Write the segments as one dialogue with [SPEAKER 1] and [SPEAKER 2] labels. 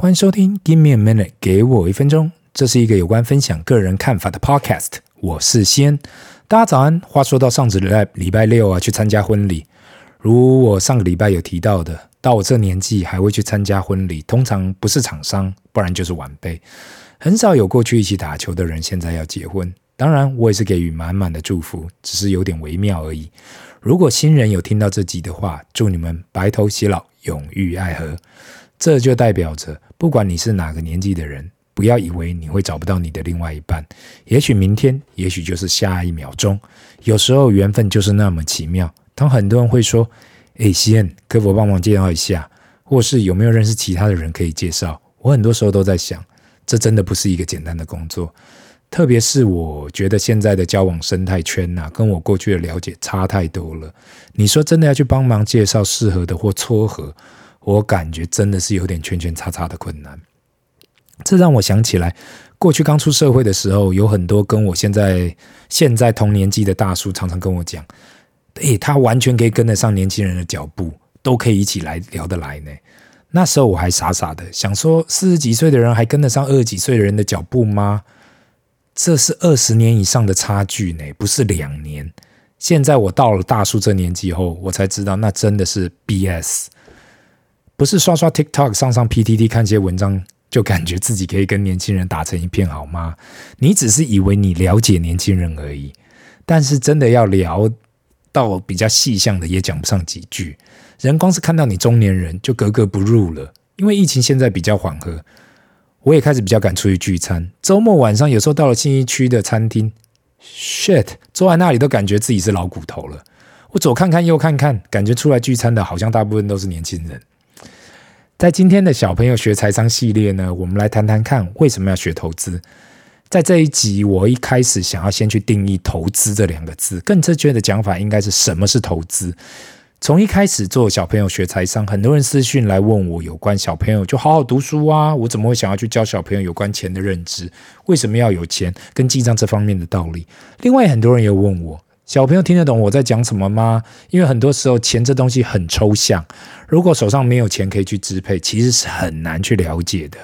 [SPEAKER 1] 欢迎收听《Give Me a Minute》，给我一分钟。这是一个有关分享个人看法的 Podcast。我是西恩，大家早安。话说到上次礼拜礼拜六啊，去参加婚礼。如我上个礼拜有提到的，到我这年纪还会去参加婚礼，通常不是厂商，不然就是晚辈。很少有过去一起打球的人现在要结婚。当然，我也是给予满满的祝福，只是有点微妙而已。如果新人有听到这集的话，祝你们白头偕老，永浴爱河。这就代表着，不管你是哪个年纪的人，不要以为你会找不到你的另外一半。也许明天，也许就是下一秒钟。有时候缘分就是那么奇妙。当很多人会说：“哎，西恩，可否帮忙介绍一下？”或是有没有认识其他的人可以介绍？我很多时候都在想，这真的不是一个简单的工作。特别是我觉得现在的交往生态圈呐、啊，跟我过去的了解差太多了。你说真的要去帮忙介绍适合的或撮合？我感觉真的是有点圈圈叉叉的困难，这让我想起来，过去刚出社会的时候，有很多跟我现在现在同年纪的大叔常常跟我讲，诶，他完全可以跟得上年轻人的脚步，都可以一起来聊得来呢。那时候我还傻傻的想说，四十几岁的人还跟得上二十几岁的人的脚步吗？这是二十年以上的差距呢，不是两年。现在我到了大叔这年纪后，我才知道那真的是 BS。不是刷刷 TikTok、上上 PTT 看些文章，就感觉自己可以跟年轻人打成一片，好吗？你只是以为你了解年轻人而已，但是真的要聊到比较细项的，也讲不上几句。人光是看到你中年人就格格不入了。因为疫情现在比较缓和，我也开始比较敢出去聚餐。周末晚上有时候到了信义区的餐厅，shit，坐在那里都感觉自己是老骨头了。我左看看右看看，感觉出来聚餐的好像大部分都是年轻人。在今天的小朋友学财商系列呢，我们来谈谈看为什么要学投资。在这一集，我一开始想要先去定义“投资”这两个字，更正确的讲法应该是什么是投资。从一开始做小朋友学财商，很多人私讯来问我有关小朋友就好好读书啊，我怎么会想要去教小朋友有关钱的认知？为什么要有钱跟记账这方面的道理？另外，很多人也问我。小朋友听得懂我在讲什么吗？因为很多时候钱这东西很抽象，如果手上没有钱可以去支配，其实是很难去了解的。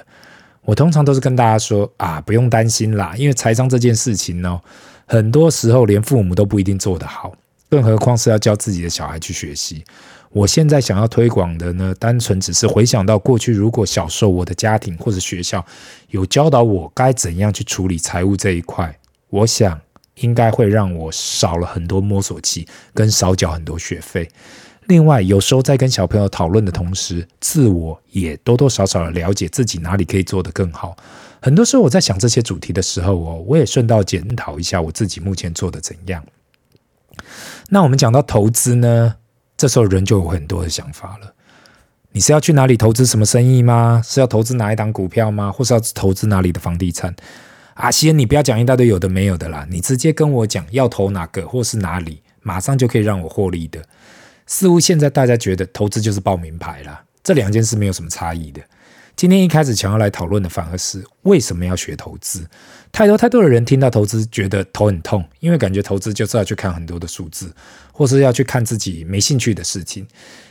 [SPEAKER 1] 我通常都是跟大家说啊，不用担心啦，因为财商这件事情呢，很多时候连父母都不一定做得好，更何况是要教自己的小孩去学习。我现在想要推广的呢，单纯只是回想到过去，如果小时候我的家庭或者学校有教导我该怎样去处理财务这一块，我想。应该会让我少了很多摸索期，跟少缴很多学费。另外，有时候在跟小朋友讨论的同时，自我也多多少少的了解自己哪里可以做得更好。很多时候我在想这些主题的时候哦，我也顺道检讨一下我自己目前做得怎样。那我们讲到投资呢，这时候人就有很多的想法了。你是要去哪里投资什么生意吗？是要投资哪一档股票吗？或是要投资哪里的房地产？阿西恩，你不要讲一大堆有的没有的啦，你直接跟我讲要投哪个或是哪里，马上就可以让我获利的。似乎现在大家觉得投资就是报名牌啦，这两件事没有什么差异的。今天一开始想要来讨论的反而是为什么要学投资？太多太多的人听到投资觉得头很痛，因为感觉投资就是要去看很多的数字，或是要去看自己没兴趣的事情。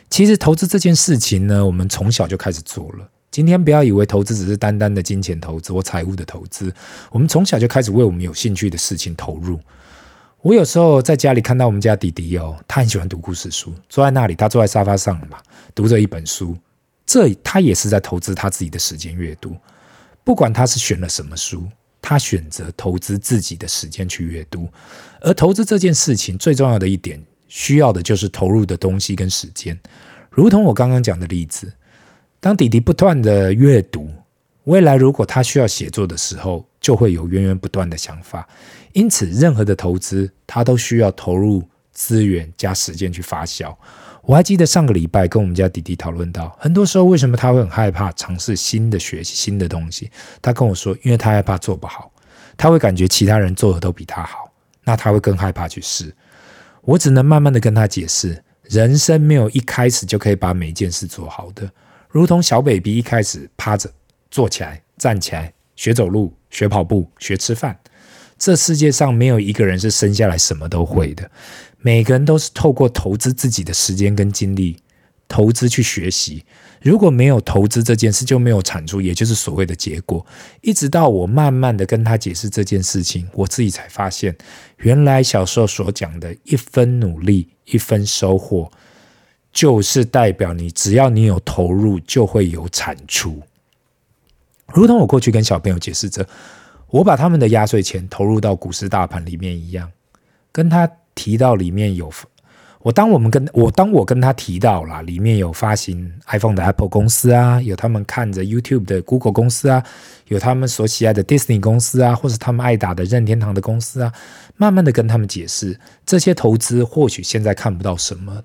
[SPEAKER 1] 其实投资这件事情呢，我们从小就开始做了。今天不要以为投资只是单单的金钱投资或财务的投资，我们从小就开始为我们有兴趣的事情投入。我有时候在家里看到我们家弟弟哦，他很喜欢读故事书，坐在那里，他坐在沙发上嘛，读着一本书，这他也是在投资他自己的时间阅读。不管他是选了什么书，他选择投资自己的时间去阅读。而投资这件事情最重要的一点，需要的就是投入的东西跟时间。如同我刚刚讲的例子。当弟弟不断的阅读，未来如果他需要写作的时候，就会有源源不断的想法。因此，任何的投资，他都需要投入资源加时间去发酵。我还记得上个礼拜跟我们家弟弟讨论到，很多时候为什么他会很害怕尝试新的学习、新的东西。他跟我说，因为他害怕做不好，他会感觉其他人做的都比他好，那他会更害怕去试。我只能慢慢的跟他解释，人生没有一开始就可以把每一件事做好的。如同小 baby 一开始趴着，坐起来，站起来，学走路，学跑步，学吃饭。这世界上没有一个人是生下来什么都会的，每个人都是透过投资自己的时间跟精力，投资去学习。如果没有投资这件事，就没有产出，也就是所谓的结果。一直到我慢慢的跟他解释这件事情，我自己才发现，原来小时候所讲的一分努力一分收获，就是代表你只要你有投入，就会有产出。如同我过去跟小朋友解释着，我把他们的压岁钱投入到股市大盘里面一样，跟他提到里面有我当我们跟我当我跟他提到了里面有发行 iPhone 的 Apple 公司啊，有他们看着 YouTube 的 Google 公司啊，有他们所喜爱的 Disney 公司啊，或是他们爱打的任天堂的公司啊，慢慢的跟他们解释这些投资或许现在看不到什么，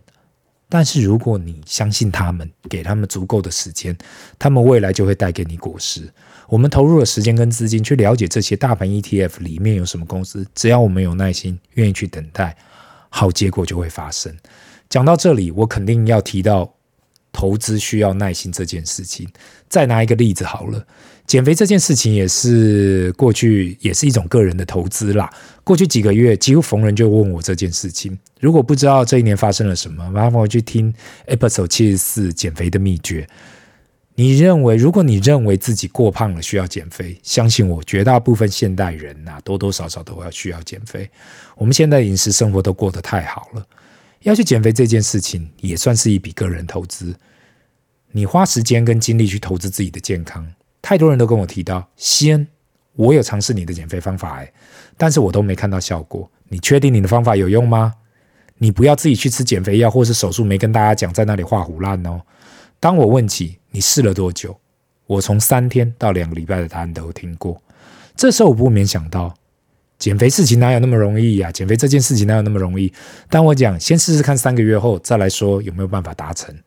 [SPEAKER 1] 但是如果你相信他们，给他们足够的时间，他们未来就会带给你果实。我们投入了时间跟资金去了解这些大盘 ETF 里面有什么公司，只要我们有耐心，愿意去等待，好结果就会发生。讲到这里，我肯定要提到投资需要耐心这件事情。再拿一个例子好了，减肥这件事情也是过去也是一种个人的投资啦。过去几个月，几乎逢人就问我这件事情。如果不知道这一年发生了什么，麻烦我去听 Episode 七十四减肥的秘诀。你认为，如果你认为自己过胖了，需要减肥，相信我，绝大部分现代人呐、多多少少都要需要减肥。我们现在饮食生活都过得太好了，要去减肥这件事情也算是一笔个人投资。你花时间跟精力去投资自己的健康，太多人都跟我提到，先，我有尝试你的减肥方法，哎，但是我都没看到效果。你确定你的方法有用吗？你不要自己去吃减肥药，或是手术没跟大家讲，在那里画虎烂哦。当我问起你试了多久，我从三天到两个礼拜的答案都听过。这时候我不免想到，减肥事情哪有那么容易呀？减肥这件事情哪有那么容易？当我讲先试试看三个月后再来说有没有办法达成，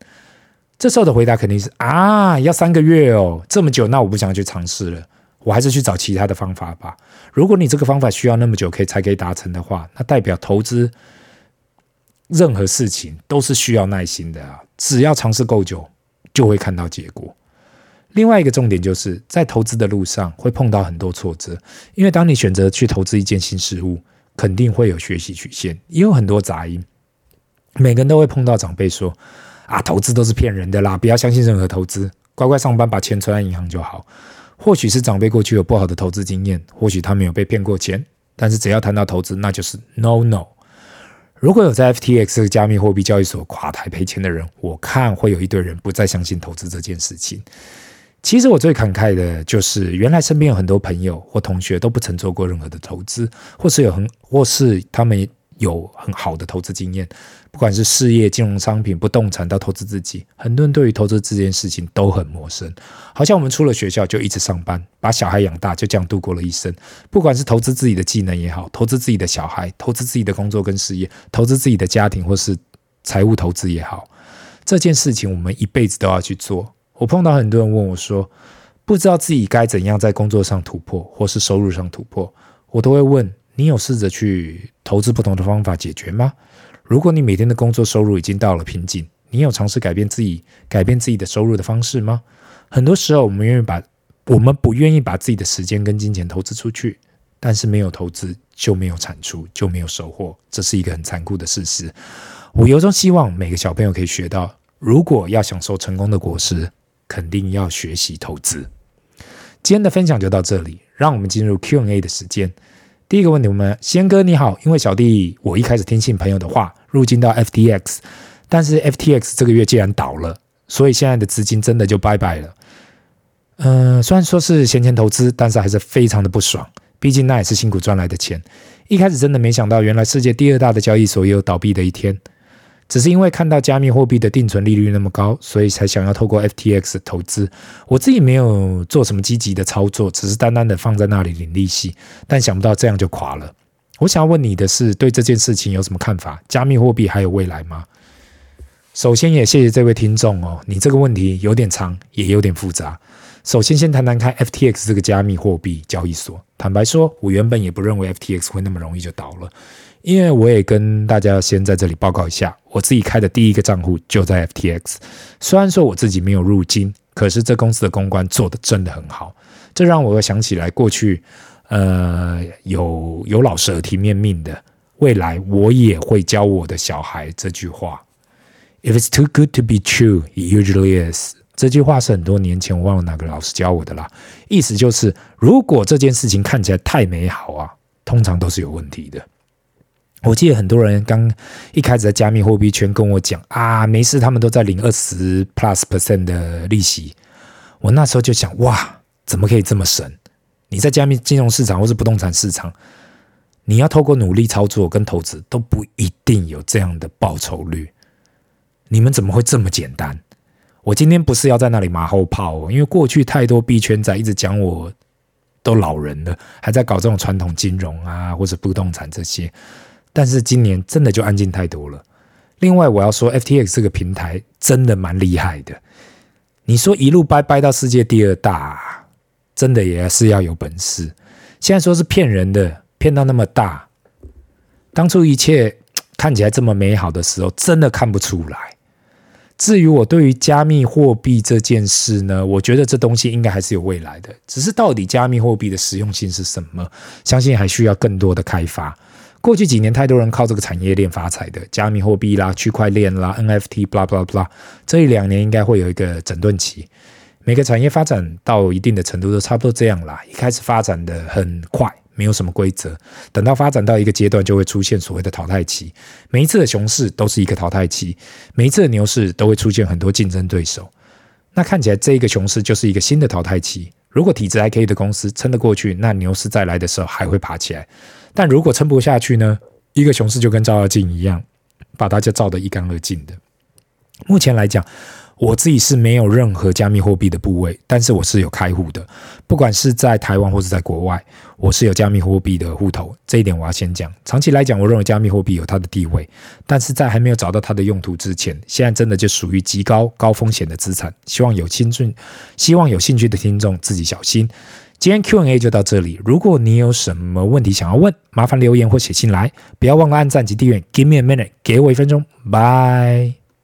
[SPEAKER 1] 这时候的回答肯定是啊，要三个月哦，这么久，那我不想去尝试了，我还是去找其他的方法吧。如果你这个方法需要那么久可以才可以达成的话，那代表投资任何事情都是需要耐心的啊，只要尝试够久。就会看到结果。另外一个重点就是在投资的路上会碰到很多挫折，因为当你选择去投资一件新事物，肯定会有学习曲线，也有很多杂音。每个人都会碰到长辈说：“啊，投资都是骗人的啦，不要相信任何投资，乖乖上班把钱存在银行就好。”或许是长辈过去有不好的投资经验，或许他没有被骗过钱，但是只要谈到投资，那就是 no no。如果有在 FTX 加密货币交易所垮台赔钱的人，我看会有一堆人不再相信投资这件事情。其实我最感慨的就是，原来身边有很多朋友或同学都不曾做过任何的投资，或是有很或是他们。有很好的投资经验，不管是事业、金融商品、不动产到投资自己，很多人对于投资这件事情都很陌生。好像我们出了学校就一直上班，把小孩养大，就这样度过了一生。不管是投资自己的技能也好，投资自己的小孩，投资自己的工作跟事业，投资自己的家庭或是财务投资也好，这件事情我们一辈子都要去做。我碰到很多人问我说，不知道自己该怎样在工作上突破，或是收入上突破，我都会问。你有试着去投资不同的方法解决吗？如果你每天的工作收入已经到了瓶颈，你有尝试改变自己、改变自己的收入的方式吗？很多时候，我们愿意把我们不愿意把自己的时间跟金钱投资出去，但是没有投资就没有产出，就没有收获，这是一个很残酷的事实。我由衷希望每个小朋友可以学到，如果要享受成功的果实，肯定要学习投资。今天的分享就到这里，让我们进入 Q&A 的时间。第一个问题，我们仙哥你好，因为小弟我一开始听信朋友的话入金到 FTX，但是 FTX 这个月既然倒了，所以现在的资金真的就拜拜了。嗯、虽然说是闲钱投资，但是还是非常的不爽，毕竟那也是辛苦赚来的钱。一开始真的没想到，原来世界第二大的交易所也有倒闭的一天。只是因为看到加密货币的定存利率那么高，所以才想要透过 FTX 投资。我自己没有做什么积极的操作，只是单单的放在那里领利息。但想不到这样就垮了。我想要问你的是，对这件事情有什么看法？加密货币还有未来吗？首先也谢谢这位听众哦，你这个问题有点长，也有点复杂。首先先谈谈看 FTX 这个加密货币交易所。坦白说，我原本也不认为 FTX 会那么容易就倒了。因为我也跟大家先在这里报告一下，我自己开的第一个账户就在 FTX。虽然说我自己没有入金，可是这公司的公关做得真的很好，这让我又想起来过去，呃，有有老师耳提面命的，未来我也会教我的小孩这句话。If it's too good to be true, it usually is。这句话是很多年前我忘了哪个老师教我的啦，意思就是如果这件事情看起来太美好啊，通常都是有问题的。我记得很多人刚一开始在加密货币圈跟我讲啊，没事，他们都在领二十 plus percent 的利息。我那时候就想，哇，怎么可以这么神？你在加密金融市场或是不动产市场，你要透过努力操作跟投资都不一定有这样的报酬率。你们怎么会这么简单？我今天不是要在那里马后炮，因为过去太多币圈仔一直讲我都老人了，还在搞这种传统金融啊，或者不动产这些。但是今年真的就安静太多了。另外，我要说，FTX 这个平台真的蛮厉害的。你说一路掰掰到世界第二大，真的也是要有本事。现在说是骗人的，骗到那么大，当初一切 看起来这么美好的时候，真的看不出来。至于我对于加密货币这件事呢，我觉得这东西应该还是有未来的，只是到底加密货币的实用性是什么，相信还需要更多的开发。过去几年太多人靠这个产业链发财的，加密货币啦、区块链啦、NFT，blah blah blah，这一两年应该会有一个整顿期。每个产业发展到一定的程度都差不多这样啦，一开始发展的很快。没有什么规则，等到发展到一个阶段，就会出现所谓的淘汰期。每一次的熊市都是一个淘汰期，每一次的牛市都会出现很多竞争对手。那看起来这一个熊市就是一个新的淘汰期。如果体质还可以的公司撑得过去，那牛市再来的时候还会爬起来。但如果撑不下去呢？一个熊市就跟照妖镜一样，把大家照得一干二净的。目前来讲。我自己是没有任何加密货币的部位，但是我是有开户的，不管是在台湾或是在国外，我是有加密货币的户头。这一点我要先讲。长期来讲，我认为加密货币有它的地位，但是在还没有找到它的用途之前，现在真的就属于极高高风险的资产。希望有兴趣，希望有兴趣的听众自己小心。今天 Q&A 就到这里，如果你有什么问题想要问，麻烦留言或写信来，不要忘了按赞及订阅。Give me a minute，给我一分钟，拜。